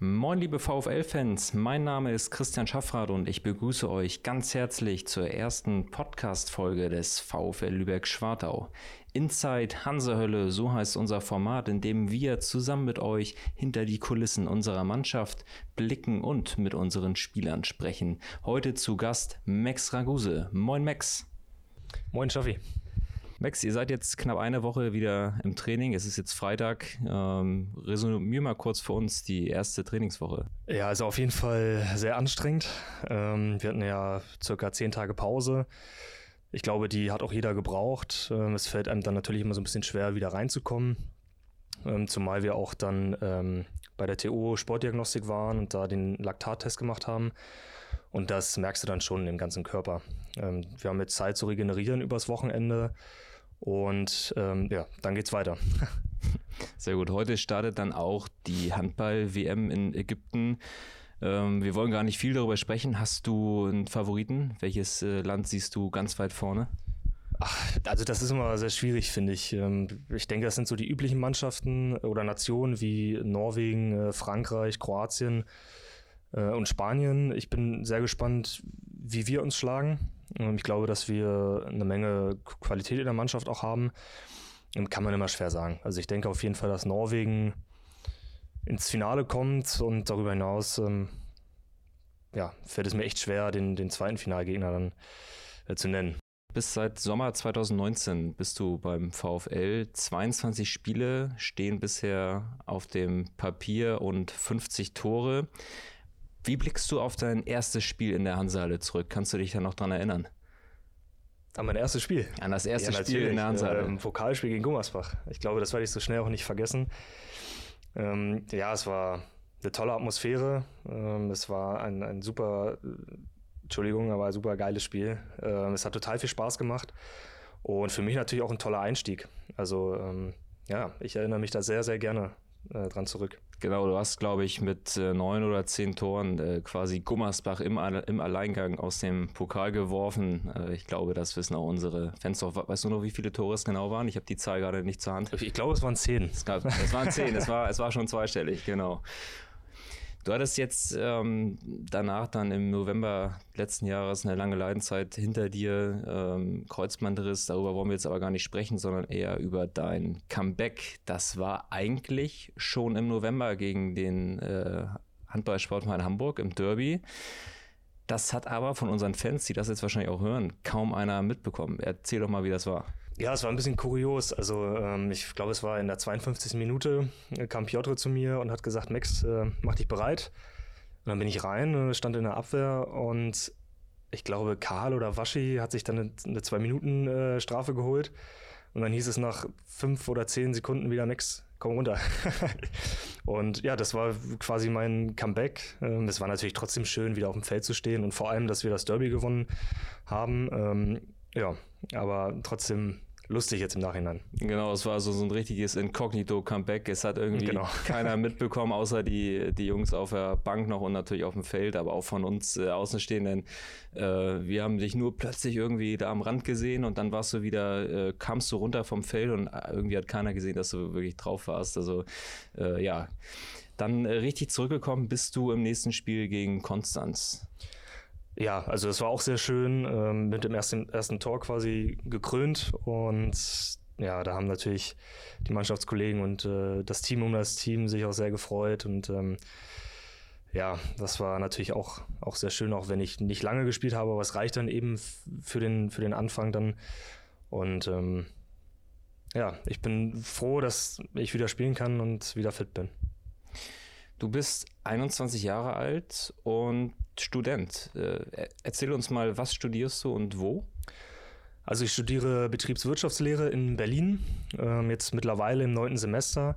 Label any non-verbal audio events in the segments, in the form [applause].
Moin liebe VfL-Fans, mein Name ist Christian Schaffrath und ich begrüße euch ganz herzlich zur ersten Podcast-Folge des VfL Lübeck-Schwartau. Inside Hansehölle, so heißt unser Format, in dem wir zusammen mit euch hinter die Kulissen unserer Mannschaft blicken und mit unseren Spielern sprechen. Heute zu Gast Max Raguse. Moin Max. Moin Schaffi. Max, ihr seid jetzt knapp eine Woche wieder im Training. Es ist jetzt Freitag. Ähm, resümier mal kurz für uns die erste Trainingswoche. Ja, also auf jeden Fall sehr anstrengend. Ähm, wir hatten ja circa zehn Tage Pause. Ich glaube, die hat auch jeder gebraucht. Ähm, es fällt einem dann natürlich immer so ein bisschen schwer, wieder reinzukommen. Ähm, zumal wir auch dann ähm, bei der TO Sportdiagnostik waren und da den Laktattest gemacht haben. Und das merkst du dann schon im ganzen Körper. Ähm, wir haben jetzt Zeit zu regenerieren übers Wochenende. Und ähm, ja, dann geht's weiter. [laughs] Sehr gut. Heute startet dann auch die Handball-WM in Ägypten. Ähm, wir wollen gar nicht viel darüber sprechen. Hast du einen Favoriten? Welches äh, Land siehst du ganz weit vorne? Ach, also das ist immer sehr schwierig, finde ich. Ähm, ich denke, das sind so die üblichen Mannschaften oder Nationen wie Norwegen, äh, Frankreich, Kroatien äh, und Spanien. Ich bin sehr gespannt, wie wir uns schlagen. Ähm, ich glaube, dass wir eine Menge Qualität in der Mannschaft auch haben. Kann man immer schwer sagen. Also ich denke auf jeden Fall, dass Norwegen ins Finale kommt und darüber hinaus ähm, ja, fällt es mir echt schwer, den, den zweiten Finalgegner dann äh, zu nennen. Bis seit Sommer 2019 bist du beim VfL. 22 Spiele stehen bisher auf dem Papier und 50 Tore. Wie blickst du auf dein erstes Spiel in der Hansehalle zurück? Kannst du dich da noch dran erinnern? An mein erstes Spiel. An das erste ja, Spiel in der Hansehalle. Äh, Pokalspiel gegen Gummersbach. Ich glaube, das werde ich so schnell auch nicht vergessen. Ähm, ja, es war eine tolle Atmosphäre. Ähm, es war ein, ein super, Entschuldigung, aber ein super geiles Spiel. Ähm, es hat total viel Spaß gemacht. Und für mich natürlich auch ein toller Einstieg. Also, ähm, ja, ich erinnere mich da sehr, sehr gerne äh, dran zurück. Genau, du hast, glaube ich, mit äh, neun oder zehn Toren äh, quasi Gummersbach im, im Alleingang aus dem Pokal geworfen. Äh, ich glaube, das wissen auch unsere Fans. Weißt du noch, wie viele Tore es genau waren? Ich habe die Zahl gerade nicht zur Hand. Ich glaube, es waren zehn. Es, gab, es waren zehn, es war, es war schon zweistellig, genau. Du hattest jetzt ähm, danach dann im November letzten Jahres eine lange Leidenzeit hinter dir, ähm, Kreuzbandriss, darüber wollen wir jetzt aber gar nicht sprechen, sondern eher über dein Comeback. Das war eigentlich schon im November gegen den äh, Handballsportverein Hamburg im Derby. Das hat aber von unseren Fans, die das jetzt wahrscheinlich auch hören, kaum einer mitbekommen. Erzähl doch mal, wie das war. Ja, es war ein bisschen kurios. Also ähm, ich glaube, es war in der 52. Minute, äh, kam Piotr zu mir und hat gesagt, Max, äh, mach dich bereit. Und dann bin ich rein, stand in der Abwehr und ich glaube, Karl oder Waschi hat sich dann eine, eine Zwei-Minuten-Strafe äh, geholt. Und dann hieß es nach fünf oder zehn Sekunden wieder, Max, komm runter. [laughs] und ja, das war quasi mein Comeback. Ähm, es war natürlich trotzdem schön, wieder auf dem Feld zu stehen und vor allem, dass wir das Derby gewonnen haben. Ähm, ja, aber trotzdem lustig jetzt im Nachhinein. Genau, es war so, so ein richtiges Inkognito-Comeback. Es hat irgendwie genau. [laughs] keiner mitbekommen, außer die, die Jungs auf der Bank noch und natürlich auf dem Feld, aber auch von uns äh, Außenstehenden. Äh, wir haben dich nur plötzlich irgendwie da am Rand gesehen und dann warst du wieder, äh, kamst du runter vom Feld und äh, irgendwie hat keiner gesehen, dass du wirklich drauf warst. Also äh, ja, dann äh, richtig zurückgekommen bist du im nächsten Spiel gegen Konstanz. Ja, also es war auch sehr schön, ähm, mit dem ersten, ersten Tor quasi gekrönt und ja, da haben natürlich die Mannschaftskollegen und äh, das Team um das Team sich auch sehr gefreut und ähm, ja, das war natürlich auch, auch sehr schön, auch wenn ich nicht lange gespielt habe, aber es reicht dann eben für den, für den Anfang dann und ähm, ja, ich bin froh, dass ich wieder spielen kann und wieder fit bin. Du bist 21 Jahre alt und Student. Äh, erzähl uns mal, was studierst du und wo? Also ich studiere Betriebswirtschaftslehre in Berlin, ähm, jetzt mittlerweile im neunten Semester,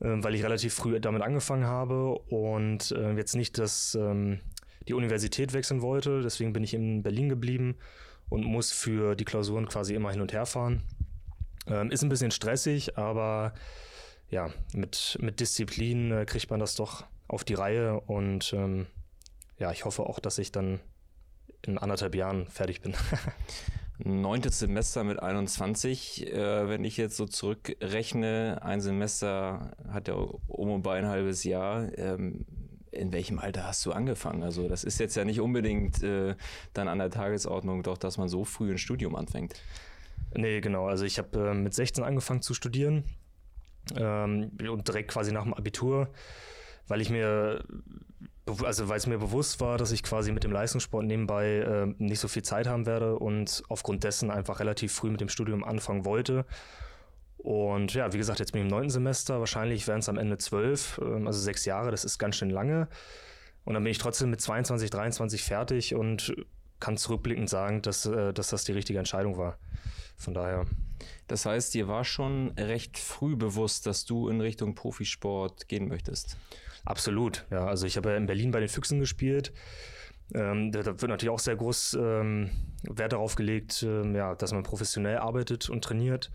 ähm, weil ich relativ früh damit angefangen habe und äh, jetzt nicht das, ähm, die Universität wechseln wollte. Deswegen bin ich in Berlin geblieben und muss für die Klausuren quasi immer hin und her fahren. ist ein bisschen stressig, aber ja, mit, mit Disziplin äh, kriegt man das doch auf die Reihe und ähm, ja, ich hoffe auch, dass ich dann in anderthalb Jahren fertig bin. [laughs] Neuntes Semester mit 21. Äh, wenn ich jetzt so zurückrechne, ein Semester hat ja um und bei ein halbes Jahr. Ähm, in welchem Alter hast du angefangen? Also das ist jetzt ja nicht unbedingt äh, dann an der Tagesordnung, doch dass man so früh ein Studium anfängt. Nee, genau. Also ich habe äh, mit 16 angefangen zu studieren ähm, und direkt quasi nach dem Abitur, weil ich mir, also weil es mir bewusst war, dass ich quasi mit dem Leistungssport nebenbei äh, nicht so viel Zeit haben werde und aufgrund dessen einfach relativ früh mit dem Studium anfangen wollte. Und ja, wie gesagt, jetzt bin ich im neunten Semester, wahrscheinlich werden es am Ende zwölf, ähm, also sechs Jahre, das ist ganz schön lange. Und dann bin ich trotzdem mit 22, 23 fertig und kann zurückblickend sagen, dass, äh, dass das die richtige Entscheidung war. Von daher. Das heißt, dir war schon recht früh bewusst, dass du in Richtung Profisport gehen möchtest. Absolut, ja. Also ich habe ja in Berlin bei den Füchsen gespielt. Ähm, da, wird natürlich auch sehr groß ähm, Wert darauf gelegt, ähm, ja, dass man professionell arbeitet und trainiert.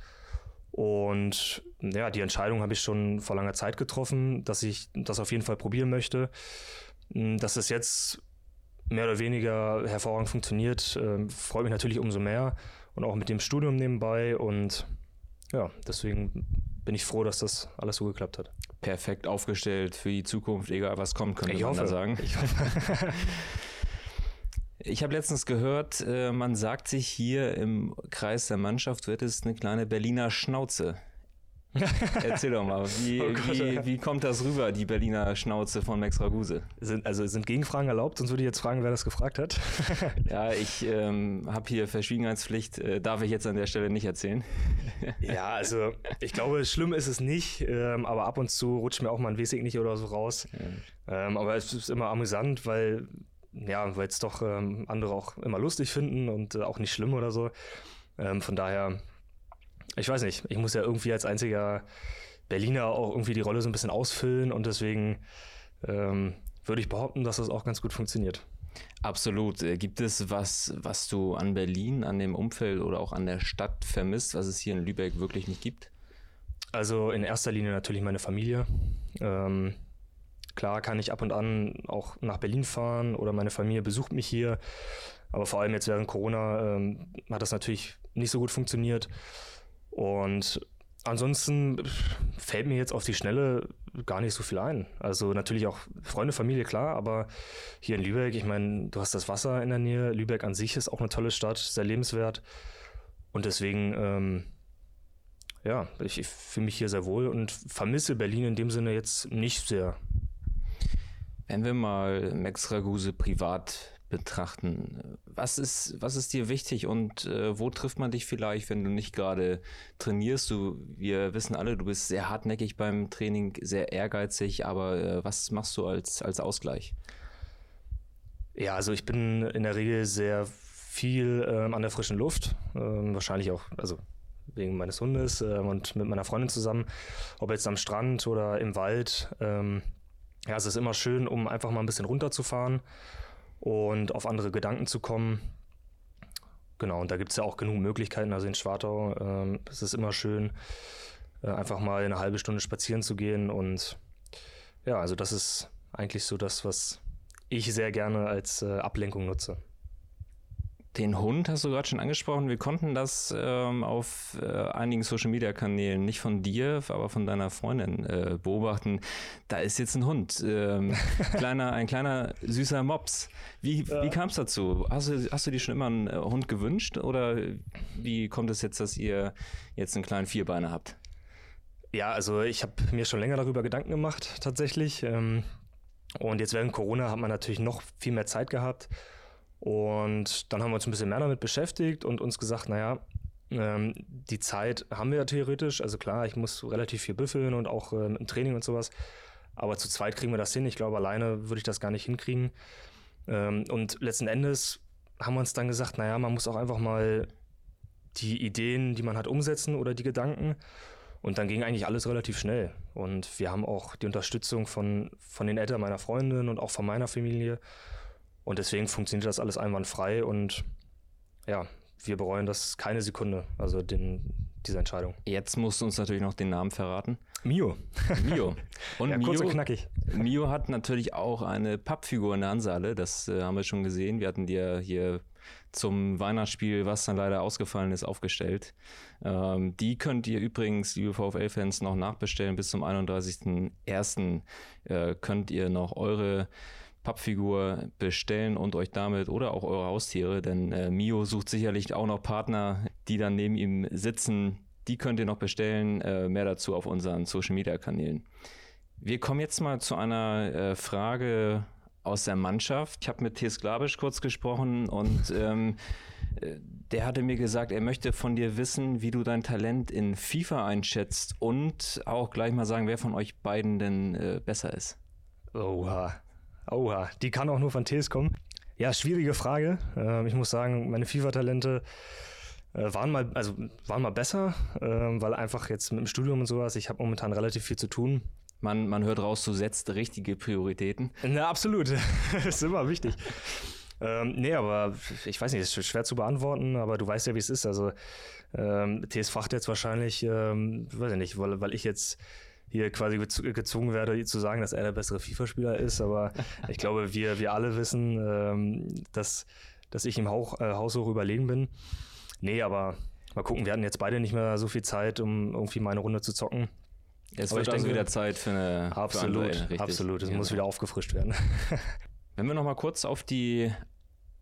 Und ja, die Entscheidung habe ich schon vor langer Zeit getroffen, dass ich das auf jeden Fall probieren möchte. Hm, dass es jetzt mehr oder weniger hervorragend funktioniert, äh, freut mich natürlich umso mehr und auch mit dem Studium nebenbei und ja, deswegen bin ich froh, dass das alles so geklappt hat. Perfekt aufgestellt für die Zukunft, egal was kommt, könnte ich man hoffe. da sagen. Ich hoffe. [laughs] Ich habe letztens gehört, äh, man sagt sich hier im Kreis der Mannschaft, wird es eine kleine Berliner Schnauze. [laughs] Erzähl doch mal, wie, oh Gott, wie, wie, kommt das rüber, die Berliner Schnauze von Max Raguse? Sind, also sind Gegenfragen erlaubt? Sonst würde ich jetzt fragen, wer das gefragt hat. [laughs] ja, ich ähm, habe hier Verschwiegenheitspflicht, äh, darf ich jetzt an der Stelle nicht erzählen. [laughs] ja, also ich glaube, schlimm ist es nicht, ähm, aber ab und zu rutscht mir auch mal ein Wesig nicht oder so raus. Ja. Ähm, aber es ist immer amüsant, weil ja, weil es doch ähm, andere auch immer lustig finden und äh, auch nicht schlimm oder so. Ähm, von daher ich weiß nicht, ich muss ja irgendwie als einziger Berliner auch irgendwie die Rolle so ein bisschen ausfüllen und deswegen ähm, würde ich behaupten, dass das auch ganz gut funktioniert. Absolut. Äh, gibt es was, was du an Berlin, an dem Umfeld oder auch an der Stadt vermisst, was es hier in Lübeck wirklich nicht gibt? Also in erster Linie natürlich meine Familie. Ähm, klar kann ich ab und an auch nach Berlin fahren oder meine Familie besucht mich hier. Aber vor allem jetzt während Corona ähm, hat das natürlich nicht so gut funktioniert. Und ansonsten fällt mir jetzt auf die Schnelle gar nicht so viel ein. Also natürlich auch Freunde, Familie, klar, aber hier in Lübeck, ich meine, du hast das Wasser in der Nähe. Lübeck an sich ist auch eine tolle Stadt, sehr lebenswert. Und deswegen, ähm, ja, ich, ich fühle mich hier sehr wohl und vermisse Berlin in dem Sinne jetzt nicht sehr. Wenn wir mal Max Raguse privat betrachten. Was ist, was ist dir wichtig und äh, wo trifft man dich vielleicht, wenn du nicht gerade trainierst? Du, wir wissen alle, du bist sehr hartnäckig beim Training, sehr ehrgeizig, aber äh, was machst du als, als Ausgleich? Ja, also ich bin in der Regel sehr viel ähm, an der frischen Luft, ähm, wahrscheinlich auch, also wegen meines Hundes äh, und mit meiner Freundin zusammen, ob jetzt am Strand oder im Wald. Ähm, ja, es ist immer schön, um einfach mal ein bisschen runterzufahren und auf andere Gedanken zu kommen. Genau, und da gibt es ja auch genug Möglichkeiten. Also in Schwartau ähm, es ist immer schön, äh, einfach mal eine halbe Stunde spazieren zu gehen. Und ja, also das ist eigentlich so das, was ich sehr gerne als äh, Ablenkung nutze. Den Hund hast du gerade schon angesprochen. Wir konnten das ähm, auf äh, einigen Social-Media-Kanälen nicht von dir, aber von deiner Freundin äh, beobachten. Da ist jetzt ein Hund, ähm, [laughs] kleiner, ein kleiner süßer Mops. Wie, ja. wie kam es dazu? Hast du, hast du dir schon immer einen äh, Hund gewünscht oder wie kommt es jetzt, dass ihr jetzt einen kleinen Vierbeiner habt? Ja, also ich habe mir schon länger darüber Gedanken gemacht, tatsächlich. Ähm, und jetzt während Corona hat man natürlich noch viel mehr Zeit gehabt. Und dann haben wir uns ein bisschen mehr damit beschäftigt und uns gesagt, naja, ähm, die Zeit haben wir ja theoretisch. Also klar, ich muss relativ viel büffeln und auch ähm, im Training und sowas. Aber zu zweit kriegen wir das hin. Ich glaube, alleine würde ich das gar nicht hinkriegen. Ähm, und letzten Endes haben wir uns dann gesagt, naja, man muss auch einfach mal die Ideen, die man hat, umsetzen oder die Gedanken. Und dann ging eigentlich alles relativ schnell. Und wir haben auch die Unterstützung von, von den Eltern meiner Freundin und auch von meiner Familie. Und deswegen funktioniert das alles einwandfrei und ja, wir bereuen das keine Sekunde. Also den, diese Entscheidung. Jetzt musst du uns natürlich noch den Namen verraten. Mio. Mio. [laughs] Und ja, Mio, kurz und knackig. Mio hat natürlich auch eine Pappfigur in der Hansaale. Das äh, haben wir schon gesehen. Wir hatten dir hier zum Weihnachtsspiel, was dann leider ausgefallen ist, aufgestellt. Ähm, die könnt ihr übrigens, liebe VfL-Fans, noch nachbestellen. Bis zum 31.01. Äh, könnt ihr noch eure Pappfigur bestellen und euch damit oder auch eure Haustiere, denn äh, Mio sucht sicherlich auch noch Partner, die dann neben ihm sitzen. Die könnt ihr noch bestellen. Äh, mehr dazu auf unseren Social Media Kanälen. Wir kommen jetzt mal zu einer äh, Frage aus der Mannschaft. Ich habe mit Thies Glabisch kurz gesprochen und ähm, äh, der hatte mir gesagt, er möchte von dir wissen, wie du dein Talent in FIFA einschätzt und auch gleich mal sagen, wer von euch beiden denn äh, besser ist. Oha, oha, die kann auch nur von Thies kommen. Ja, schwierige Frage. Ähm, ich muss sagen, meine FIFA-Talente äh, waren mal, also waren mal besser, ähm, weil einfach jetzt mit dem Studium und sowas, ich habe momentan relativ viel zu tun. Man, man hört raus, du setzt richtige Prioritäten. Na, absolut. [laughs] das ist immer wichtig. Ähm, nee, aber ich weiß nicht, ist schwer zu beantworten, aber du weißt ja, wie es ist. Also ähm, TS fragt jetzt wahrscheinlich, ähm, weiß ich nicht, weil, weil ich jetzt hier quasi gezwungen werde, zu sagen, dass er der bessere FIFA-Spieler ist. Aber [laughs] ich glaube, wir, wir alle wissen, ähm, dass, dass ich im Hauch, äh, Haus hoch überlegen bin. Nee, aber mal gucken, wir hatten jetzt beide nicht mehr so viel Zeit, um irgendwie mal eine Runde zu zocken. Es wird also wieder Zeit für eine Absolut, für absolut. Es genau. muss wieder aufgefrischt werden. [laughs] [laughs] Wenn wir nochmal kurz auf die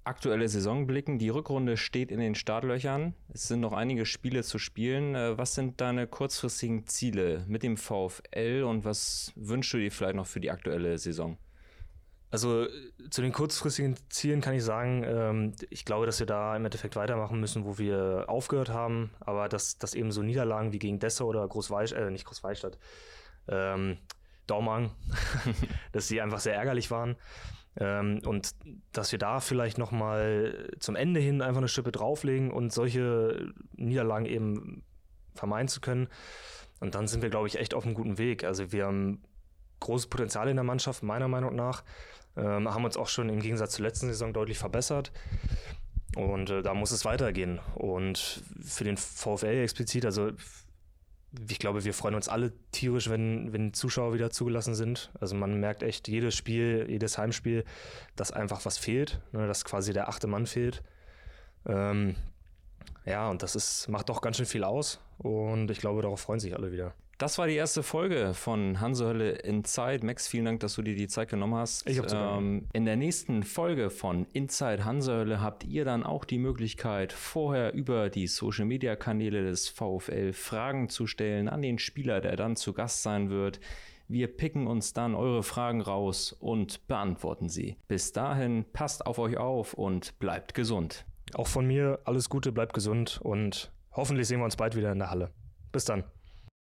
aktuelle Saison blicken, die Rückrunde steht in den Startlöchern. Es sind noch einige Spiele zu spielen. Äh, was sind deine kurzfristigen Ziele mit dem VfL und was wünschst du dir vielleicht noch für die aktuelle Saison? Also zu den kurzfristigen Zielen kann ich sagen, ähm, ich glaube, dass wir da im Endeffekt weitermachen müssen, wo wir aufgehört haben, aber dass, dass eben so Niederlagen wie gegen Dessau oder Großweistadt, äh, nicht Großweistadt, ähm, Daumang, [laughs] dass sie einfach sehr ärgerlich waren. Ähm, und dass wir da vielleicht nochmal zum Ende hin einfach eine Schippe drauflegen und solche Niederlagen eben vermeiden zu können. Und dann sind wir, glaube ich, echt auf einem guten Weg. Also wir haben großes Potenzial in der Mannschaft, meiner Meinung nach. Ähm, haben uns auch schon im Gegensatz zur letzten Saison deutlich verbessert. Und äh, da muss es weitergehen. Und für den VfL explizit, also ich glaube, wir freuen uns alle tierisch, wenn, wenn Zuschauer wieder zugelassen sind. Also man merkt echt jedes Spiel, jedes Heimspiel, dass einfach was fehlt, ne, dass quasi der achte Mann fehlt. Ähm, ja, und das ist, macht doch ganz schön viel aus. Und ich glaube, darauf freuen sich alle wieder. Das war die erste Folge von Hansehölle Inside. Max, vielen Dank, dass du dir die Zeit genommen hast. Ich hab's ähm, In der nächsten Folge von Inside Hansehölle habt ihr dann auch die Möglichkeit, vorher über die Social Media Kanäle des VfL Fragen zu stellen an den Spieler, der dann zu Gast sein wird. Wir picken uns dann eure Fragen raus und beantworten sie. Bis dahin, passt auf euch auf und bleibt gesund. Auch von mir alles Gute, bleibt gesund und hoffentlich sehen wir uns bald wieder in der Halle. Bis dann.